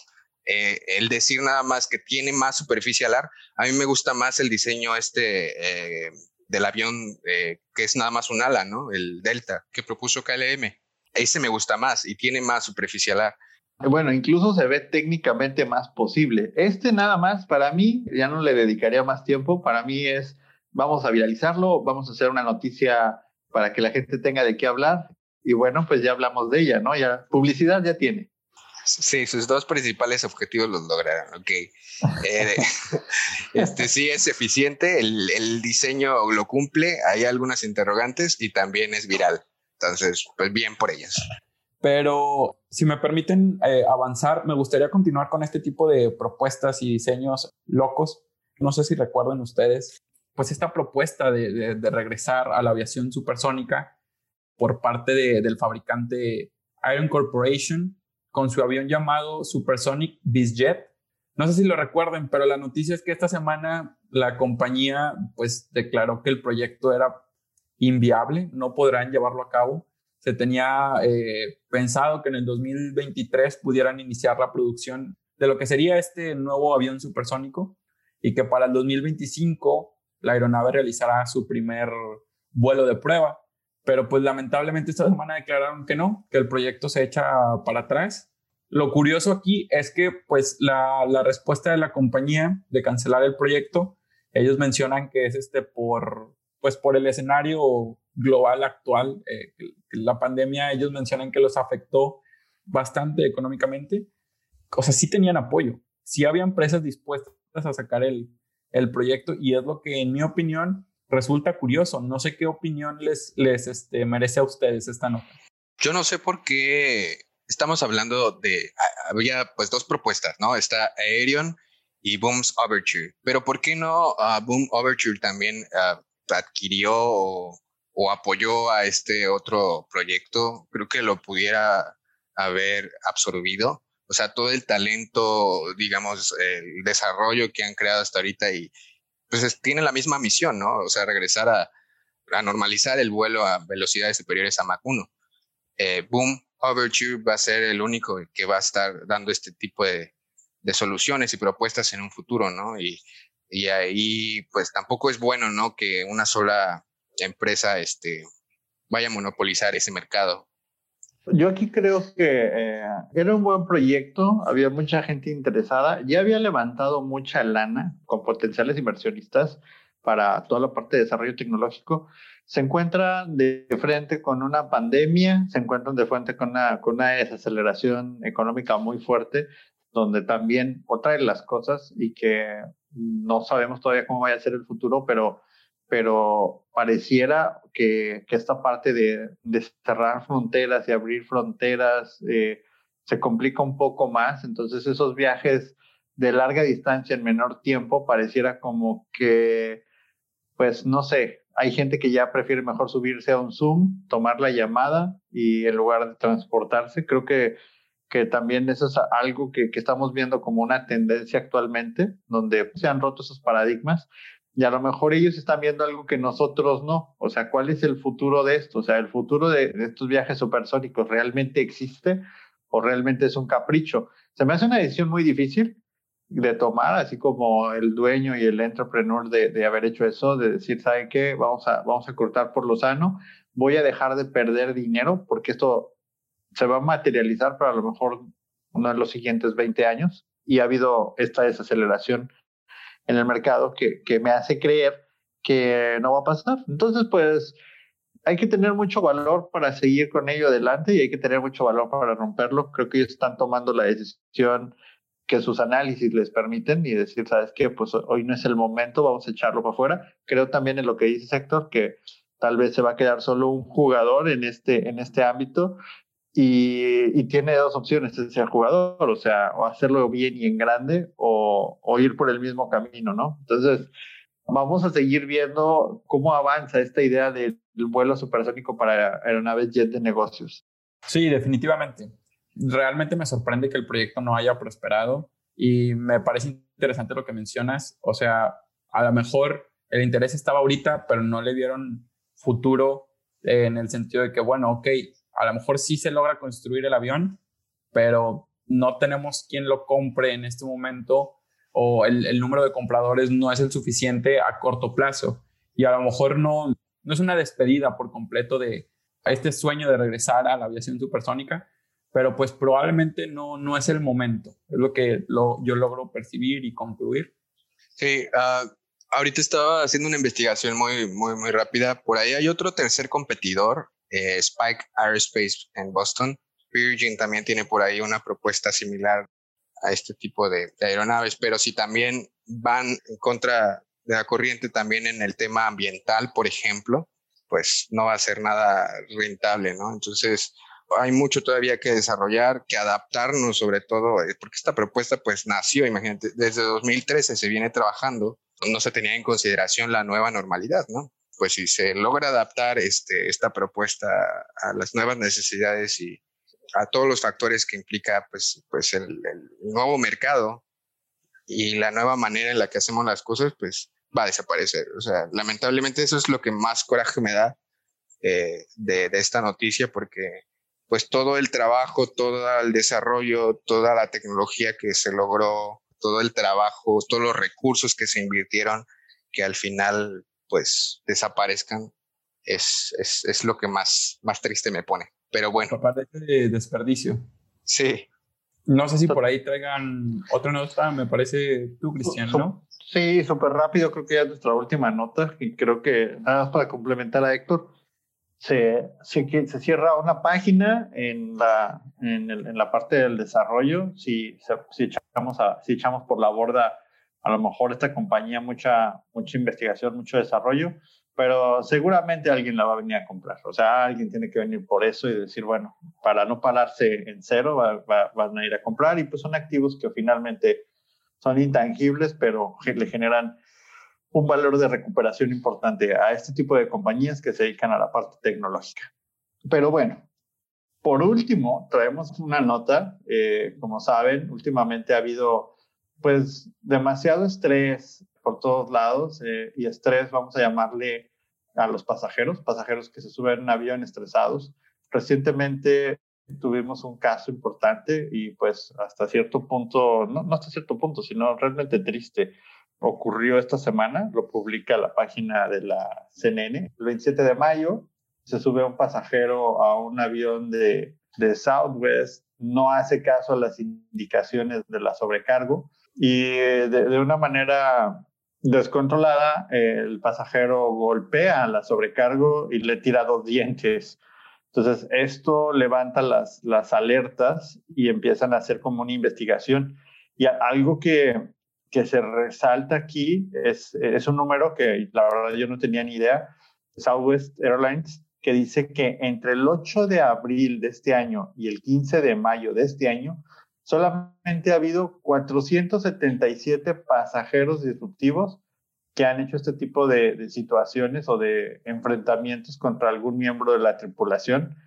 eh, el decir nada más que tiene más superficie alar, a mí me gusta más el diseño este eh, del avión eh, que es nada más un ala, ¿no? El Delta que propuso KLM. Ese me gusta más y tiene más superficie alar. Bueno, incluso se ve técnicamente más posible. Este nada más, para mí, ya no le dedicaría más tiempo, para mí es, vamos a viralizarlo, vamos a hacer una noticia para que la gente tenga de qué hablar. Y bueno, pues ya hablamos de ella, ¿no? Ya, publicidad ya tiene. Sí, sus dos principales objetivos los lograron, ok. Eh, este sí es eficiente, el, el diseño lo cumple, hay algunas interrogantes y también es viral. Entonces, pues bien por ellas. Pero si me permiten eh, avanzar, me gustaría continuar con este tipo de propuestas y diseños locos. No sé si recuerdan ustedes, pues esta propuesta de, regresar a la aviación supersónica por parte del fabricante Iron Corporation con su avión llamado Supersonic Bizjet. No sé si lo recuerden, pero la noticia es que esta semana la compañía pues declaró que el proyecto era inviable, no podrán llevarlo a cabo se tenía eh, pensado que en el 2023 pudieran iniciar la producción de lo que sería este nuevo avión supersónico y que para el 2025 la aeronave realizará su primer vuelo de prueba. Pero pues lamentablemente esta semana declararon que no, que el proyecto se echa para atrás. Lo curioso aquí es que pues la, la respuesta de la compañía de cancelar el proyecto, ellos mencionan que es este por, pues por el escenario global actual, eh, la pandemia, ellos mencionan que los afectó bastante económicamente. O sea, sí tenían apoyo, sí había empresas dispuestas a sacar el, el proyecto y es lo que en mi opinión resulta curioso. No sé qué opinión les, les este, merece a ustedes esta nota. Yo no sé por qué estamos hablando de, había pues dos propuestas, ¿no? Está Aerion y Boom's Overture, pero ¿por qué no uh, Boom Overture también uh, adquirió o, o, apoyó a este otro proyecto? Creo que lo pudiera haber absorbido. O sea, todo el talento, digamos, el desarrollo que han creado hasta ahorita y pues tiene la misma misión, ¿no? O sea, regresar a, normalizar el vuelo a velocidades superiores a Mach 1. Eh, Boom Overture va a ser el único que va a estar dando este tipo de, de soluciones y propuestas en un futuro, ¿no? Y, y, ahí, pues tampoco es bueno, ¿no? Que una sola empresa este, vaya a monopolizar ese mercado. Yo aquí creo que eh, era un buen proyecto, había mucha gente interesada, ya había levantado mucha lana con potenciales inversionistas para toda la parte de desarrollo tecnológico. Se encuentran de frente con una pandemia, se encuentran de frente con una, con una desaceleración económica muy fuerte, donde también otra de las cosas y que no sabemos todavía cómo vaya a ser el futuro, pero pero pareciera que, que esta parte de, de, cerrar fronteras y abrir fronteras eh, se complica un poco más. Entonces esos viajes de larga distancia en menor tiempo pareciera como que, pues no sé, hay gente que ya prefiere mejor subirse a un Zoom, tomar la llamada y en lugar de transportarse, creo que, que también eso es algo que, que estamos viendo como una tendencia actualmente, donde se han roto esos paradigmas y a lo mejor ellos están viendo algo que nosotros no. O sea, ¿cuál es el futuro de esto? O sea, ¿el futuro de, estos viajes supersónicos realmente existe o realmente es un capricho? Se me hace una decisión muy difícil de tomar, así como el dueño y el entrepreneur de, de haber hecho eso, de decir, ¿sabe qué? Vamos a, vamos a cortar por lo sano, voy a dejar de perder dinero porque esto se va a materializar para a lo mejor uno de los siguientes 20 años y ha habido esta desaceleración en el mercado que, que me hace creer que no va a pasar. Entonces, pues hay que tener mucho valor para seguir con ello adelante y hay que tener mucho valor para romperlo. Creo que ellos están tomando la decisión que sus análisis les permiten y decir, ¿sabes qué? Pues hoy no es el momento, vamos a echarlo para afuera. Creo también en lo que dice Héctor, que tal vez se va a quedar solo un jugador en este, en este ámbito y, tiene dos opciones ese jugador, o sea, o hacerlo bien y en grande o, o, ir por el mismo camino, ¿no? Entonces, vamos a seguir viendo cómo avanza esta idea del vuelo supersónico para aeronaves jet de negocios. Sí, definitivamente. Realmente me sorprende que el proyecto no haya prosperado y me parece interesante lo que mencionas. O sea, a lo mejor el interés estaba ahorita, pero no le dieron futuro en el sentido de que, bueno, ok, a lo mejor sí se logra construir el avión, pero no tenemos quien lo compre en este momento o el, número de compradores no es el suficiente a corto plazo. Y a lo mejor no, no es una despedida por completo de este sueño de regresar a la aviación supersónica, pero pues probablemente no, no es el momento. Es lo que yo logro percibir y concluir. Sí, uh, ahorita estaba haciendo una investigación muy, muy, muy rápida. Por ahí hay otro tercer competidor eh, Spike Aerospace en Boston. Virgin también tiene por ahí una propuesta similar a este tipo de, aeronaves, pero si también van en contra de la corriente también en el tema ambiental, por ejemplo, pues no va a ser nada rentable, ¿no? Entonces, hay mucho todavía que desarrollar, que adaptarnos sobre todo, eh, porque esta propuesta pues nació, imagínate, desde 2013 se viene trabajando, no se tenía en consideración la nueva normalidad, ¿no? Pues si se logra adaptar este, esta propuesta a las nuevas necesidades y a todos los factores que implica pues, pues el, nuevo mercado y la nueva manera en la que hacemos las cosas, pues va a desaparecer. O sea, lamentablemente eso es lo que más coraje me da eh, de, de, esta noticia porque pues todo el trabajo, todo el desarrollo, toda la tecnología que se logró, todo el trabajo, todos los recursos que se invirtieron, que al final pues desaparezcan, es, es, es lo que más, más triste me pone. Pero bueno. Parece de desperdicio. Sí. No sé si por ahí traigan otra nota, me parece tú, Cristian, ¿no? Sí, súper rápido, creo que ya es nuestra última nota y creo que nada más para complementar a Héctor, se, se, se cierra una página en la, en, el, en la parte del desarrollo, si, si, echamos a, si echamos por la borda a lo mejor esta compañía mucha, mucha investigación, mucho desarrollo, pero seguramente alguien la va a venir a comprar. O sea, alguien tiene que venir por eso y decir, bueno, para no pararse en cero, van a ir a comprar y pues son activos que finalmente son intangibles, pero le generan un valor de recuperación importante a este tipo de compañías que se dedican a la parte tecnológica. Pero bueno, por último, traemos una nota. Eh, como saben, últimamente ha habido pues demasiado estrés por todos lados eh, y estrés, vamos a llamarle a los pasajeros, pasajeros que se suben en un avión estresados. Recientemente tuvimos un caso importante y pues hasta cierto punto, no, no hasta cierto punto, sino realmente triste, ocurrió esta semana, lo publica la página de la CNN. El 27 de mayo se sube un pasajero a un avión de, de Southwest, no hace caso a las indicaciones de la sobrecargo y de, de una manera descontrolada el pasajero golpea a la sobrecargo y le tira dos dientes. Entonces, esto levanta las, las alertas y empiezan a hacer como una investigación. Y algo que, que se resalta aquí es, es un número que la verdad yo no tenía ni idea, Southwest Airlines, que dice que entre el 8 de abril de este año y el 15 de mayo de este año, solamente ha habido 477 pasajeros disruptivos que han hecho este tipo de, situaciones o de enfrentamientos contra algún miembro de la tripulación.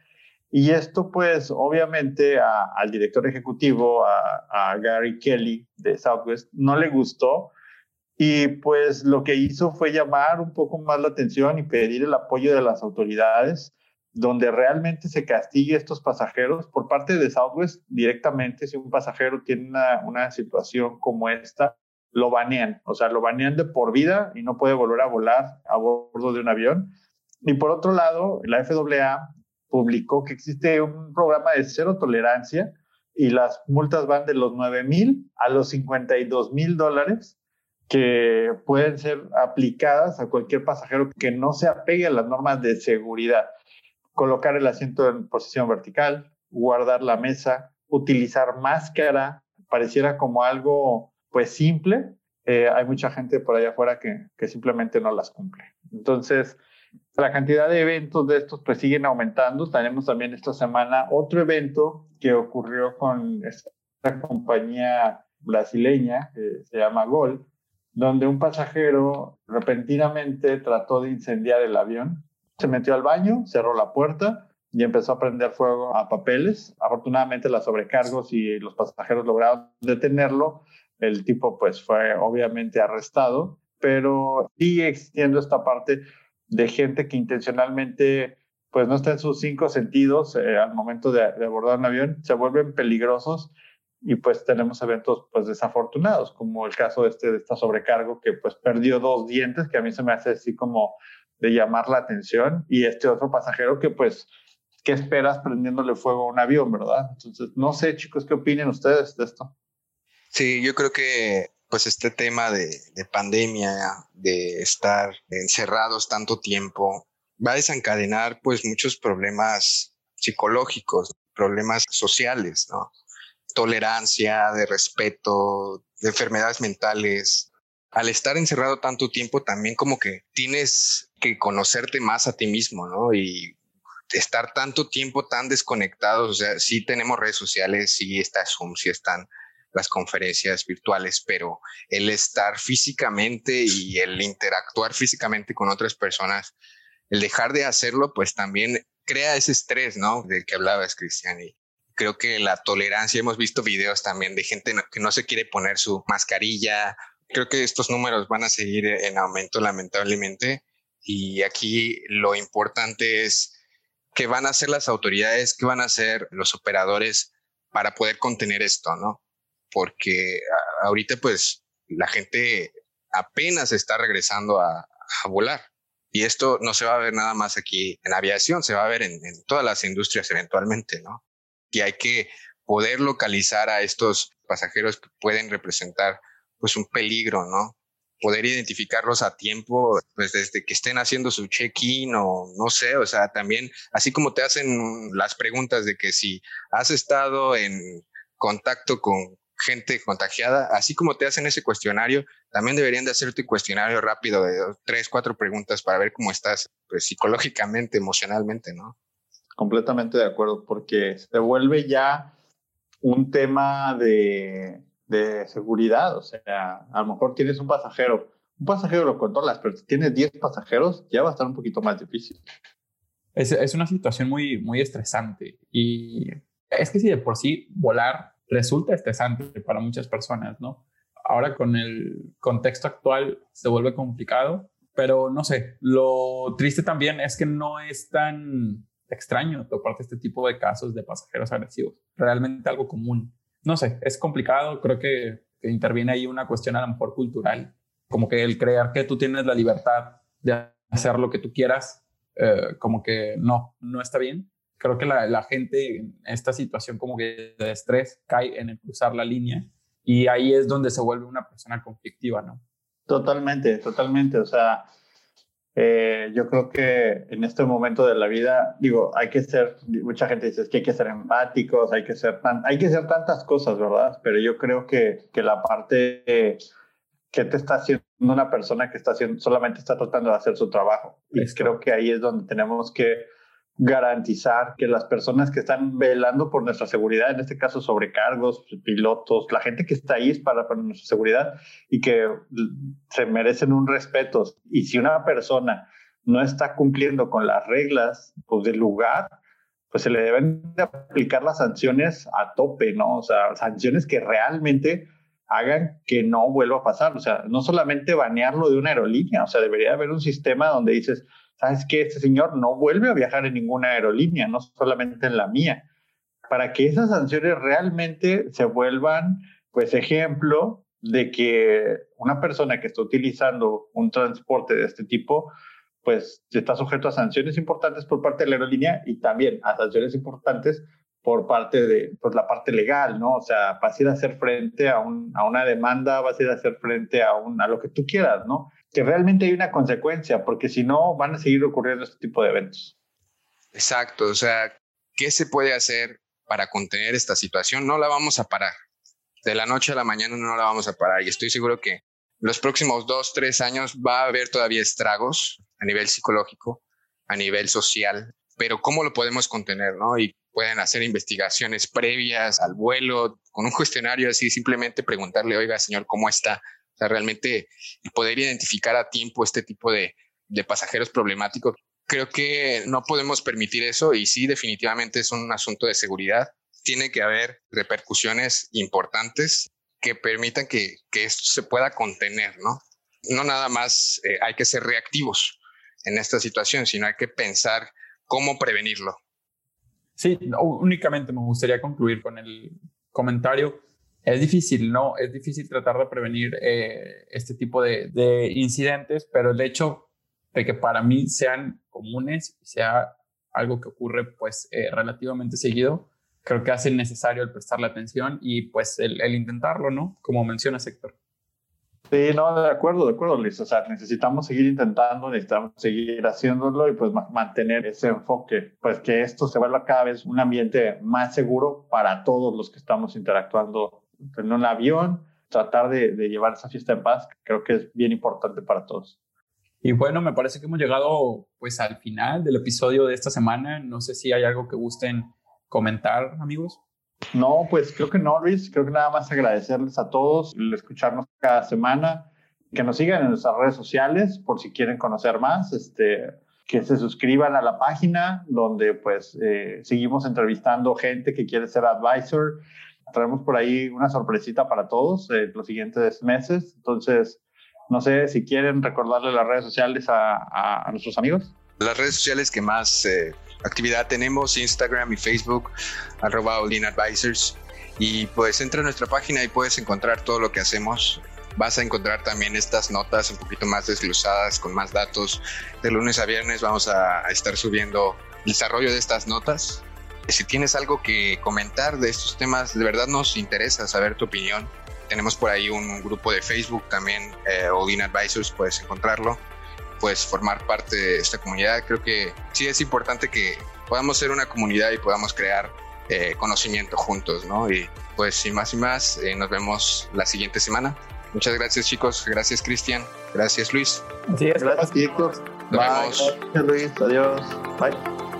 Y esto, pues, obviamente al director ejecutivo, a, Gary Kelly de Southwest, no le gustó. Y pues lo que hizo fue llamar un poco más la atención y pedir el apoyo de las autoridades, donde realmente se castigue a estos pasajeros por parte de Southwest directamente. Si un pasajero tiene una, una situación como esta, lo banean, o sea, lo banean de por vida y no puede volver a volar a bordo de un avión. Y por otro lado, la FAA publicó que existe un programa de cero tolerancia y las multas van de los 9 mil a los 52 mil dólares que pueden ser aplicadas a cualquier pasajero que no se apegue a las normas de seguridad. Colocar el asiento en posición vertical, guardar la mesa, utilizar máscara, pareciera como algo pues simple, eh, hay mucha gente por allá afuera que, que, simplemente no las cumple. Entonces, la cantidad de eventos de estos pues siguen aumentando. Tenemos también esta semana otro evento que ocurrió con esta compañía brasileña que se llama Gol, donde un pasajero repentinamente trató de incendiar el avión. Se metió al baño, cerró la puerta y empezó a prender fuego a papeles. Afortunadamente, las sobrecargos y los pasajeros lograron detenerlo, el tipo pues fue obviamente arrestado, pero sigue existiendo esta parte de gente que intencionalmente pues no está en sus cinco sentidos eh, al momento de, abordar un avión, se vuelven peligrosos y pues tenemos eventos pues desafortunados, como el caso este de esta sobrecargo que pues perdió dos dientes, que a mí se me hace así como de llamar la atención, y este otro pasajero que pues, ¿qué esperas prendiéndole fuego a un avión, verdad? Entonces, no sé chicos, ¿qué opinan ustedes de esto? Sí, yo creo que pues este tema de, pandemia, de estar encerrados tanto tiempo, va a desencadenar pues muchos problemas psicológicos, problemas sociales, ¿no? Tolerancia, de respeto, de enfermedades mentales. Al estar encerrado tanto tiempo también como que tienes que conocerte más a ti mismo, ¿no? Y estar tanto tiempo tan desconectados, o sea, sí tenemos redes sociales, sí está Zoom, sí están las conferencias virtuales, pero el estar físicamente y el interactuar físicamente con otras personas, el dejar de hacerlo, pues también crea ese estrés, ¿no? Del que hablabas, Cristian. Y creo que la tolerancia, hemos visto videos también de gente que no se quiere poner su mascarilla. Creo que estos números van a seguir en aumento, lamentablemente. Y aquí lo importante es qué van a hacer las autoridades, qué van a hacer los operadores para poder contener esto, ¿no? porque ahorita pues la gente apenas está regresando a, volar. Y esto no se va a ver nada más aquí en aviación, se va a ver en, todas las industrias eventualmente, ¿no? Y hay que poder localizar a estos pasajeros que pueden representar pues un peligro, ¿no? Poder identificarlos a tiempo, pues desde que estén haciendo su check-in o no sé, o sea, también, así como te hacen las preguntas de que si has estado en contacto con gente contagiada, así como te hacen ese cuestionario, también deberían de hacerte un cuestionario rápido de tres, cuatro preguntas para ver cómo estás pues, psicológicamente, emocionalmente, ¿no? Completamente de acuerdo, porque se vuelve ya un tema de, de seguridad, o sea, a lo mejor tienes un pasajero, un pasajero lo controlas, pero si tienes 10 pasajeros, ya va a estar un poquito más difícil. Es, es una situación muy, muy estresante y es que si de por sí volar resulta estresante para muchas personas, ¿no? Ahora con el contexto actual se vuelve complicado, pero no sé, lo triste también es que no es tan extraño toparte este tipo de casos de pasajeros agresivos, realmente algo común. No sé, es complicado, creo que, interviene ahí una cuestión a lo mejor cultural, como que el creer que tú tienes la libertad de hacer lo que tú quieras, eh, como que no, no está bien creo que la, gente en esta situación como que de estrés cae en el cruzar la línea y ahí es donde se vuelve una persona conflictiva, ¿no? Totalmente, totalmente. O sea, eh, yo creo que en este momento de la vida, digo, hay que ser, mucha gente dice que hay que ser empáticos, hay que ser, hay que ser tantas cosas, ¿verdad? Pero yo creo que, que la parte que te está haciendo una persona que está haciendo, solamente está tratando de hacer su trabajo. Y creo que ahí es donde tenemos que garantizar que las personas que están velando por nuestra seguridad, en este caso sobrecargos, pilotos, la gente que está ahí es para, para nuestra seguridad y que se merecen un respeto. Y si una persona no está cumpliendo con las reglas pues, del lugar, pues se le deben de aplicar las sanciones a tope, ¿no? O sea, sanciones que realmente hagan que no vuelva a pasar. O sea, no solamente banearlo de una aerolínea, o sea, debería haber un sistema donde dices, ¿sabes qué? Este señor no vuelve a viajar en ninguna aerolínea, no solamente en la mía. Para que esas sanciones realmente se vuelvan, pues, ejemplo de que una persona que está utilizando un transporte de este tipo, pues, está sujeto a sanciones importantes por parte de la aerolínea y también a sanciones importantes por parte de pues, la parte legal, ¿no? O sea, vas a ir a hacer frente a, un, a una demanda, vas a ir a hacer frente a, un, a lo que tú quieras, ¿no? Que realmente hay una consecuencia, porque si no, van a seguir ocurriendo este tipo de eventos. Exacto, o sea, ¿qué se puede hacer para contener esta situación? No la vamos a parar. De la noche a la mañana no la vamos a parar y estoy seguro que los próximos dos, tres años va a haber todavía estragos a nivel psicológico, a nivel social, pero ¿cómo lo podemos contener? ¿no? Y pueden hacer investigaciones previas al vuelo con un cuestionario así, simplemente preguntarle, oiga, señor, ¿cómo está? Sea, realmente poder identificar a tiempo este tipo de, de pasajeros problemáticos, creo que no podemos permitir eso y sí, definitivamente es un asunto de seguridad. Tiene que haber repercusiones importantes que permitan que, que esto se pueda contener, ¿no? No nada más eh, hay que ser reactivos en esta situación, sino hay que pensar cómo prevenirlo. Sí, únicamente me gustaría concluir con el comentario es difícil, ¿no? Es difícil tratar de prevenir eh, este tipo de, incidentes, pero el hecho de que para mí sean comunes, sea algo que ocurre pues eh, relativamente seguido, creo que hace necesario el prestarle atención y pues el, intentarlo, ¿no? Como menciona Héctor. Sí, no, de acuerdo, de acuerdo, Luis. O sea, necesitamos seguir intentando, necesitamos seguir haciéndolo y pues mantener ese enfoque, pues que esto se vuelva cada vez un ambiente más seguro para todos los que estamos interactuando en un avión, tratar de, llevar esa fiesta en paz, creo que es bien importante para todos. Y bueno, me parece que hemos llegado pues al final del episodio de esta semana. No sé si hay algo que gusten comentar, amigos. No, pues creo que no, Luis. Creo que nada más agradecerles a todos el escucharnos cada semana, que nos sigan en nuestras redes sociales por si quieren conocer más, este, que se suscriban a la página donde pues eh, seguimos entrevistando gente que quiere ser advisor traemos por ahí una sorpresita para todos en los siguientes meses. Entonces, no sé si quieren recordarle las redes sociales a, nuestros amigos. Las redes sociales que más eh, actividad tenemos, Instagram y Facebook, arroba Advisors. Y pues entra a nuestra página y puedes encontrar todo lo que hacemos. Vas a encontrar también estas notas un poquito más desglosadas, con más datos. De lunes a viernes vamos a estar subiendo el desarrollo de estas notas si tienes algo que comentar de estos temas, de verdad nos interesa saber tu opinión. Tenemos por ahí un grupo de Facebook también, eh, Odin Advisors, puedes encontrarlo. Puedes formar parte de esta comunidad. Creo que sí es importante que podamos ser una comunidad y podamos crear eh, conocimiento juntos, ¿no? Y pues sin más y más, eh, nos vemos la siguiente semana. Muchas gracias chicos, gracias Cristian, gracias Luis. gracias chicos. Nos vemos. Luis, adiós. Bye.